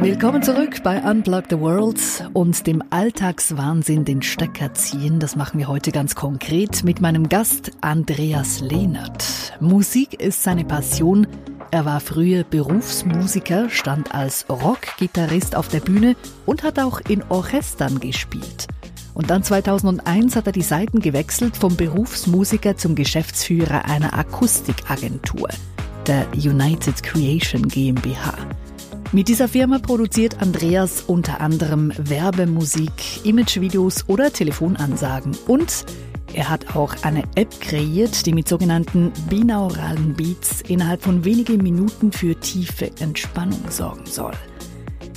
Willkommen zurück bei Unplug the World und dem Alltagswahnsinn den Stecker ziehen. Das machen wir heute ganz konkret mit meinem Gast Andreas Lehnert. Musik ist seine Passion. Er war früher Berufsmusiker, stand als Rockgitarrist auf der Bühne und hat auch in Orchestern gespielt. Und dann 2001 hat er die Seiten gewechselt vom Berufsmusiker zum Geschäftsführer einer Akustikagentur, der United Creation GmbH. Mit dieser Firma produziert Andreas unter anderem Werbemusik, Imagevideos oder Telefonansagen und er hat auch eine App kreiert, die mit sogenannten binauralen Beats innerhalb von wenigen Minuten für tiefe Entspannung sorgen soll.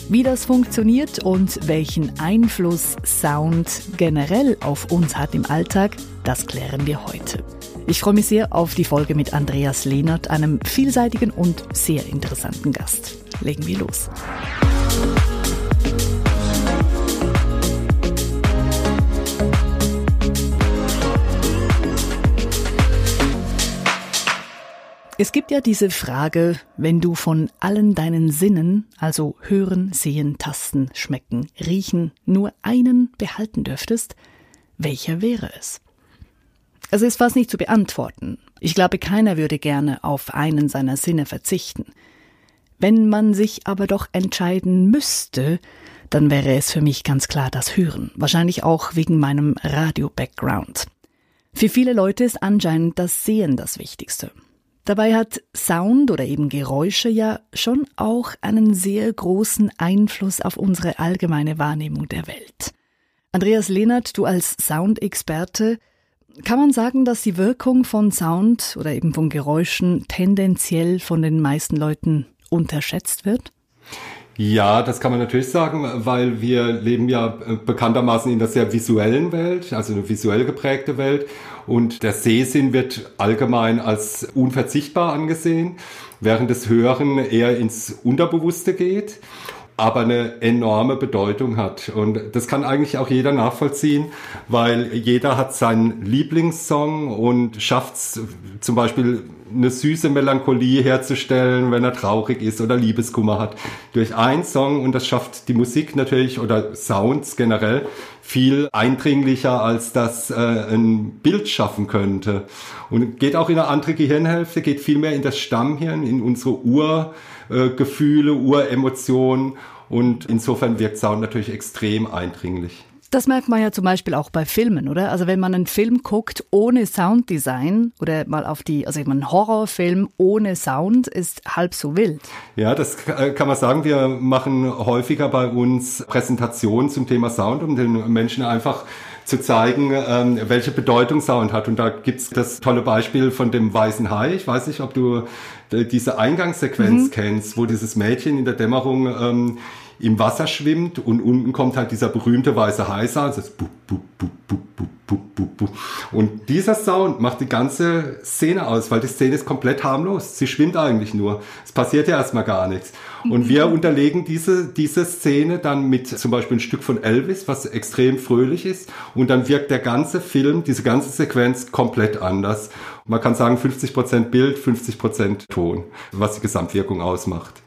Wie das funktioniert und welchen Einfluss Sound generell auf uns hat im Alltag, das klären wir heute. Ich freue mich sehr auf die Folge mit Andreas Lehnert, einem vielseitigen und sehr interessanten Gast. Legen wir los. Es gibt ja diese Frage, wenn du von allen deinen Sinnen, also hören, sehen, tasten, schmecken, riechen, nur einen behalten dürftest, welcher wäre es? Es ist fast nicht zu beantworten. Ich glaube, keiner würde gerne auf einen seiner Sinne verzichten. Wenn man sich aber doch entscheiden müsste, dann wäre es für mich ganz klar das Hören, wahrscheinlich auch wegen meinem Radio-Background. Für viele Leute ist anscheinend das Sehen das Wichtigste. Dabei hat Sound oder eben Geräusche ja schon auch einen sehr großen Einfluss auf unsere allgemeine Wahrnehmung der Welt. Andreas Lehnert, du als Soundexperte, kann man sagen, dass die Wirkung von Sound oder eben von Geräuschen tendenziell von den meisten Leuten unterschätzt wird? Ja, das kann man natürlich sagen, weil wir leben ja äh, bekanntermaßen in der sehr visuellen Welt, also eine visuell geprägte Welt. Und der Sehsinn wird allgemein als unverzichtbar angesehen, während das Hören eher ins Unterbewusste geht aber eine enorme Bedeutung hat. Und das kann eigentlich auch jeder nachvollziehen, weil jeder hat seinen Lieblingssong und schafft es zum Beispiel eine süße Melancholie herzustellen, wenn er traurig ist oder Liebeskummer hat, durch einen Song und das schafft die Musik natürlich oder Sounds generell viel eindringlicher, als das äh, ein Bild schaffen könnte. Und geht auch in eine andere Gehirnhälfte, geht viel mehr in das Stammhirn, in unsere Urgefühle, Uremotionen und insofern wirkt Sound natürlich extrem eindringlich. Das merkt man ja zum Beispiel auch bei Filmen, oder? Also wenn man einen Film guckt ohne Sounddesign oder mal auf die, also ein Horrorfilm ohne Sound ist halb so wild. Ja, das kann man sagen. Wir machen häufiger bei uns Präsentationen zum Thema Sound, um den Menschen einfach zu zeigen, ähm, welche Bedeutung Sound hat. Und da gibt's das tolle Beispiel von dem weißen Hai. Ich weiß nicht, ob du äh, diese Eingangssequenz mhm. kennst, wo dieses Mädchen in der Dämmerung ähm, im Wasser schwimmt und unten kommt halt dieser berühmte weiße Heißer, das ist bu, bu, bu, bu, bu, bu, bu, bu. Und dieser Sound macht die ganze Szene aus, weil die Szene ist komplett harmlos. Sie schwimmt eigentlich nur. Es passiert ja erstmal gar nichts. Und wir mhm. unterlegen diese, diese Szene dann mit zum Beispiel ein Stück von Elvis, was extrem fröhlich ist. Und dann wirkt der ganze Film, diese ganze Sequenz komplett anders. Man kann sagen 50% Bild, 50% Ton, was die Gesamtwirkung ausmacht.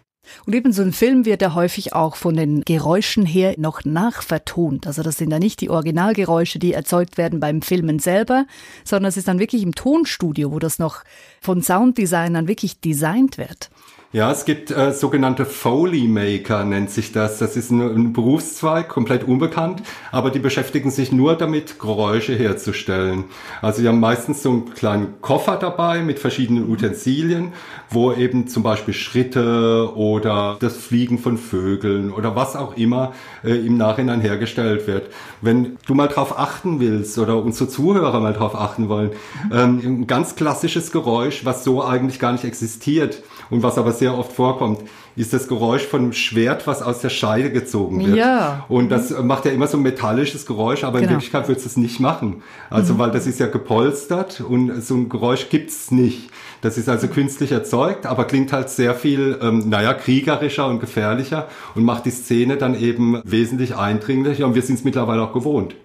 Und eben so ein Film wird ja häufig auch von den Geräuschen her noch nachvertont. Also das sind ja nicht die Originalgeräusche, die erzeugt werden beim Filmen selber, sondern es ist dann wirklich im Tonstudio, wo das noch von Sounddesignern wirklich designt wird. Ja, es gibt äh, sogenannte Foley Maker, nennt sich das. Das ist ein, ein, Berufszweig, komplett unbekannt, aber die beschäftigen sich nur damit, Geräusche herzustellen. Also die haben meistens so einen kleinen Koffer dabei mit verschiedenen Utensilien, wo eben zum Beispiel Schritte oder das Fliegen von Vögeln oder was auch immer äh, im Nachhinein hergestellt wird. Wenn du mal drauf achten willst oder unsere Zuhörer mal drauf achten wollen, ähm, ein ganz klassisches Geräusch, was so eigentlich gar nicht existiert und was aber sehr oft vorkommt, ist das Geräusch von einem Schwert, was aus der Scheide gezogen wird. Ja. Und das macht ja immer so ein metallisches Geräusch, aber genau. in Wirklichkeit wird es nicht machen. Also, mhm. weil das ist ja gepolstert und so ein Geräusch gibt's nicht. Das ist also künstlich erzeugt, aber klingt halt sehr viel, ähm, naja, kriegerischer und gefährlicher und macht die Szene dann eben wesentlich eindringlicher und wir sind es mittlerweile auch gewohnt.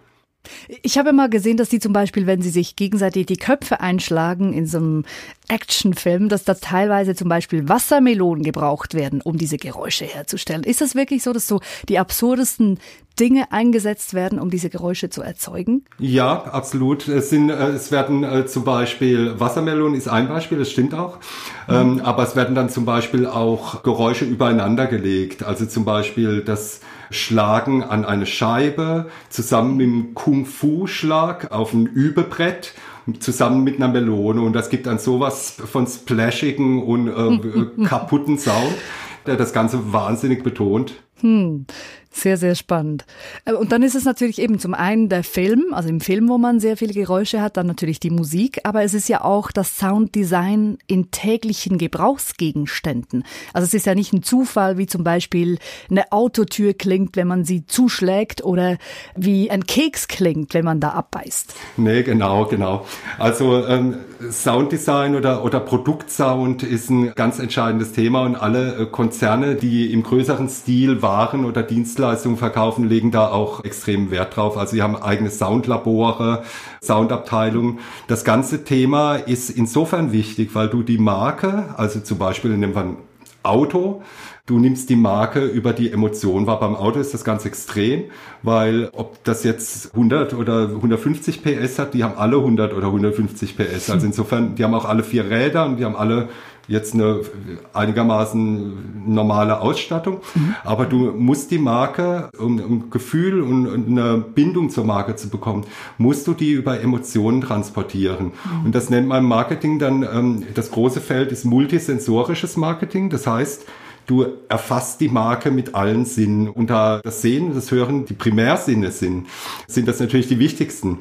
Ich habe mal gesehen, dass die zum Beispiel, wenn sie sich gegenseitig die Köpfe einschlagen in so einem Actionfilm, dass da teilweise zum Beispiel Wassermelonen gebraucht werden, um diese Geräusche herzustellen. Ist das wirklich so, dass so die absurdesten Dinge eingesetzt werden, um diese Geräusche zu erzeugen? Ja, absolut. Es, sind, äh, es werden äh, zum Beispiel, Wassermelonen ist ein Beispiel, das stimmt auch. Mhm. Ähm, aber es werden dann zum Beispiel auch Geräusche übereinander gelegt. Also zum Beispiel das Schlagen an eine Scheibe zusammen mit dem Kung-Fu-Schlag auf ein Übebrett zusammen mit einer Melone und das gibt dann sowas von splashigen und äh, kaputten Sound, der das Ganze wahnsinnig betont. Hm. Sehr, sehr spannend. Äh, und dann ist es natürlich eben zum einen der Film, also im Film, wo man sehr viele Geräusche hat, dann natürlich die Musik, aber es ist ja auch das Sounddesign in täglichen Gebrauchsgegenständen. Also es ist ja nicht ein Zufall, wie zum Beispiel eine Autotür klingt, wenn man sie zuschlägt oder wie ein Keks klingt, wenn man da abbeißt. Nee, genau, genau. Also ähm, Sounddesign oder, oder Produktsound ist ein ganz entscheidendes Thema und alle äh, Konzerne, die im größeren Stil Waren oder Dienstleistungen Dienstleistungen verkaufen, legen da auch extrem Wert drauf. Also sie haben eigene Soundlabore, Soundabteilungen. Das ganze Thema ist insofern wichtig, weil du die Marke, also zum Beispiel in dem Fall Auto, du nimmst die Marke über die Emotion wahr. Beim Auto ist das ganz extrem, weil ob das jetzt 100 oder 150 PS hat, die haben alle 100 oder 150 PS. Also insofern, die haben auch alle vier Räder und die haben alle jetzt eine einigermaßen normale Ausstattung. Mhm. Aber du musst die Marke, um, um Gefühl und, und, eine Bindung zur Marke zu bekommen, musst du die über Emotionen transportieren. Mhm. Und das nennt man Marketing dann, ähm, das große Feld ist multisensorisches Marketing. Das heißt, du erfasst die Marke mit allen Sinnen. Da das Sehen das Hören die Primärsinne sind, sind das natürlich die wichtigsten.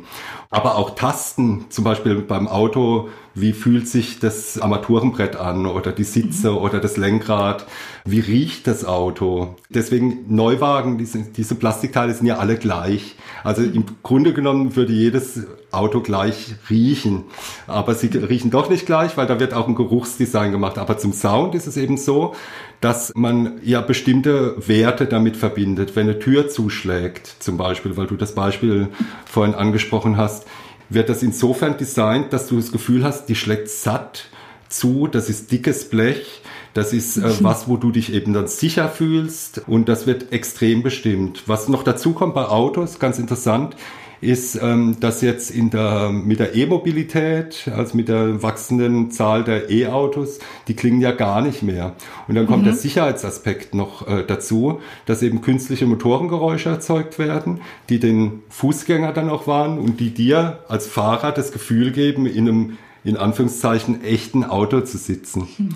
Aber auch Tasten, zum Beispiel beim Auto, wie fühlt sich das Armaturenbrett an oder die Sitze mhm. oder das Lenkrad, wie riecht das Auto. Deswegen Neuwagen, diese, diese Plastikteile sind ja alle gleich. Also im Grunde genommen würde jedes Auto gleich riechen. Aber sie riechen doch nicht gleich, weil da wird auch ein Geruchsdesign gemacht. Aber zum Sound ist es eben so, dass man ja bestimmte Werte damit verbindet. Wenn eine Tür zuschlägt, zum Beispiel, weil du das Beispiel vorhin angesprochen hast, wird das insofern designt, dass du das Gefühl hast, die schlägt satt zu, das ist dickes Blech, das ist äh, was, wo du dich eben dann sicher fühlst und das wird extrem bestimmt. Was noch dazu kommt bei Autos, ganz interessant, ist, ähm, dass jetzt in der, mit der E-Mobilität, also mit der wachsenden Zahl der E-Autos, die klingen ja gar nicht mehr. Und dann kommt mhm. der Sicherheitsaspekt noch äh, dazu, dass eben künstliche Motorengeräusche erzeugt werden, die den Fußgänger dann auch warnen und die dir als Fahrer das Gefühl geben, in einem, in Anführungszeichen, echten Auto zu sitzen. Mhm.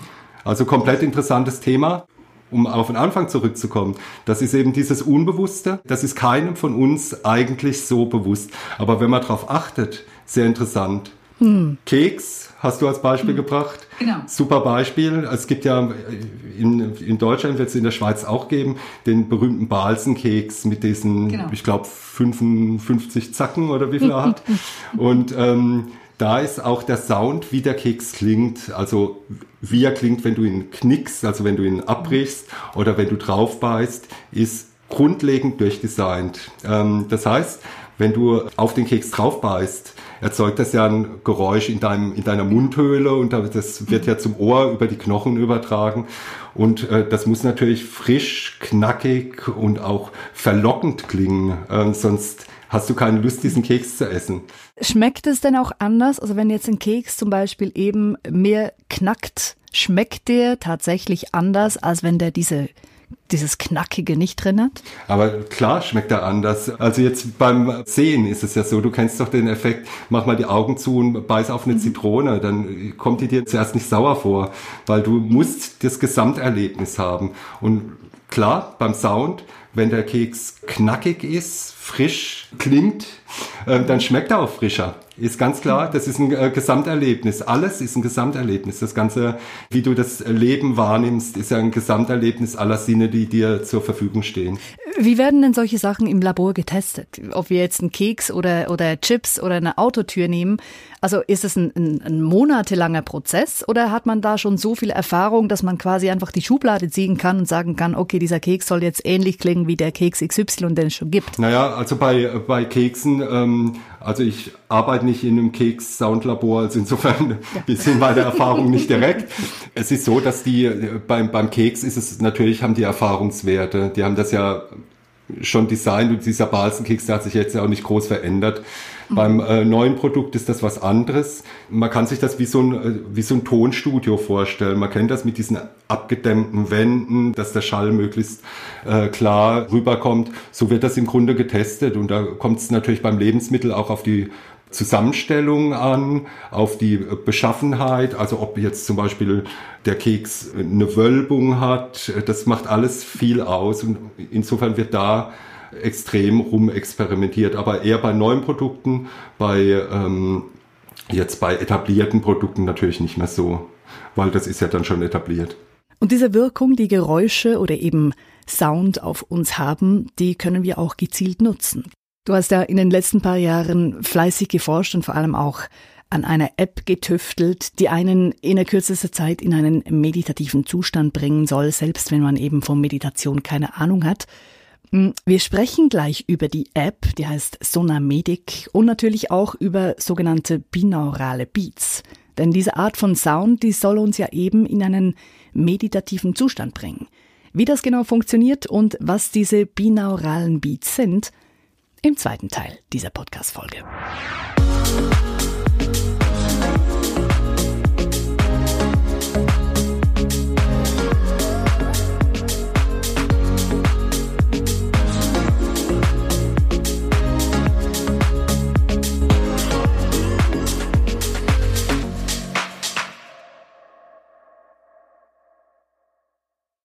Also komplett interessantes Thema um auf den Anfang zurückzukommen, das ist eben dieses Unbewusste. Das ist keinem von uns eigentlich so bewusst. Aber wenn man darauf achtet, sehr interessant. Hm. Keks hast du als Beispiel hm. gebracht. Genau. Super Beispiel. Es gibt ja in, in Deutschland wird es in der Schweiz auch geben, den berühmten Balsenkeks mit diesen, genau. ich glaube, 55 Zacken oder wie viel er hat. Und ähm, da ist auch der Sound, wie der Keks klingt, also wie er klingt, wenn du ihn knickst, also wenn du ihn abbrichst oder wenn du drauf beißt, ist grundlegend durchdesignt. Ähm, das heißt, wenn du auf den Keks drauf beißt, erzeugt das ja ein Geräusch in, deinem, in deiner Mundhöhle und das wird ja zum Ohr über die Knochen übertragen. Und äh, das muss natürlich frisch, knackig und auch verlockend klingen, ähm, sonst hast du keine Lust, diesen Keks zu essen. Schmeckt es denn auch anders? Also wenn jetzt ein Keks zum Beispiel eben mehr knackt, schmeckt der tatsächlich anders, als wenn der diese dieses Knackige nicht drin hat? Aber klar schmeckt er anders. Also jetzt beim Sehen ist es ja so, du kennst doch den Effekt, mach mal die Augen zu und beiß auf eine mhm. Zitrone, dann kommt die dir zuerst nicht sauer vor, weil du musst das Gesamterlebnis haben. Und klar, beim Sound, wenn der Keks knackig ist, frisch klingt, äh, dann schmeckt er auch frischer. Ist ganz klar, das ist ein äh, Gesamterlebnis. Alles ist ein Gesamterlebnis. Das Ganze, wie du das Leben wahrnimmst, ist ja ein Gesamterlebnis aller Sinne, die dir zur Verfügung stehen. Wie werden denn solche Sachen im Labor getestet? Ob wir jetzt einen Keks oder, oder Chips oder eine Autotür nehmen. Also ist es ein, ein, ein monatelanger Prozess oder hat man da schon so viel Erfahrung, dass man quasi einfach die Schublade ziehen kann und sagen kann, okay, dieser Keks soll jetzt ähnlich klingen wie der Keks XY, den es schon gibt. Naja, also bei, bei Keksen, ähm, also ich arbeite nicht in einem Keks-Soundlabor, also insofern ja. sind meine Erfahrungen nicht direkt. Es ist so, dass die beim, beim Keks ist es natürlich, haben die Erfahrungswerte. Die haben das ja schon designt und dieser Balsenkeks, der hat sich jetzt ja auch nicht groß verändert. Mhm. Beim äh, neuen Produkt ist das was anderes. Man kann sich das wie so, ein, äh, wie so ein Tonstudio vorstellen. Man kennt das mit diesen abgedämmten Wänden, dass der Schall möglichst äh, klar rüberkommt. So wird das im Grunde getestet und da kommt es natürlich beim Lebensmittel auch auf die Zusammenstellung an, auf die Beschaffenheit, also ob jetzt zum Beispiel der Keks eine Wölbung hat, das macht alles viel aus und insofern wird da extrem rumexperimentiert, aber eher bei neuen Produkten, bei ähm, jetzt bei etablierten Produkten natürlich nicht mehr so, weil das ist ja dann schon etabliert. Und diese Wirkung, die Geräusche oder eben Sound auf uns haben, die können wir auch gezielt nutzen. Du hast ja in den letzten paar Jahren fleißig geforscht und vor allem auch an einer App getüftelt, die einen in der kürzesten Zeit in einen meditativen Zustand bringen soll, selbst wenn man eben von Meditation keine Ahnung hat. Hm, wir sprechen gleich über die App, die heißt Sonamedic und natürlich auch über sogenannte binaurale Beats. Denn diese Art von Sound, die soll uns ja eben in einen meditativen Zustand bringen. Wie das genau funktioniert und was diese binauralen Beats sind, im zweiten Teil dieser Podcast-Folge.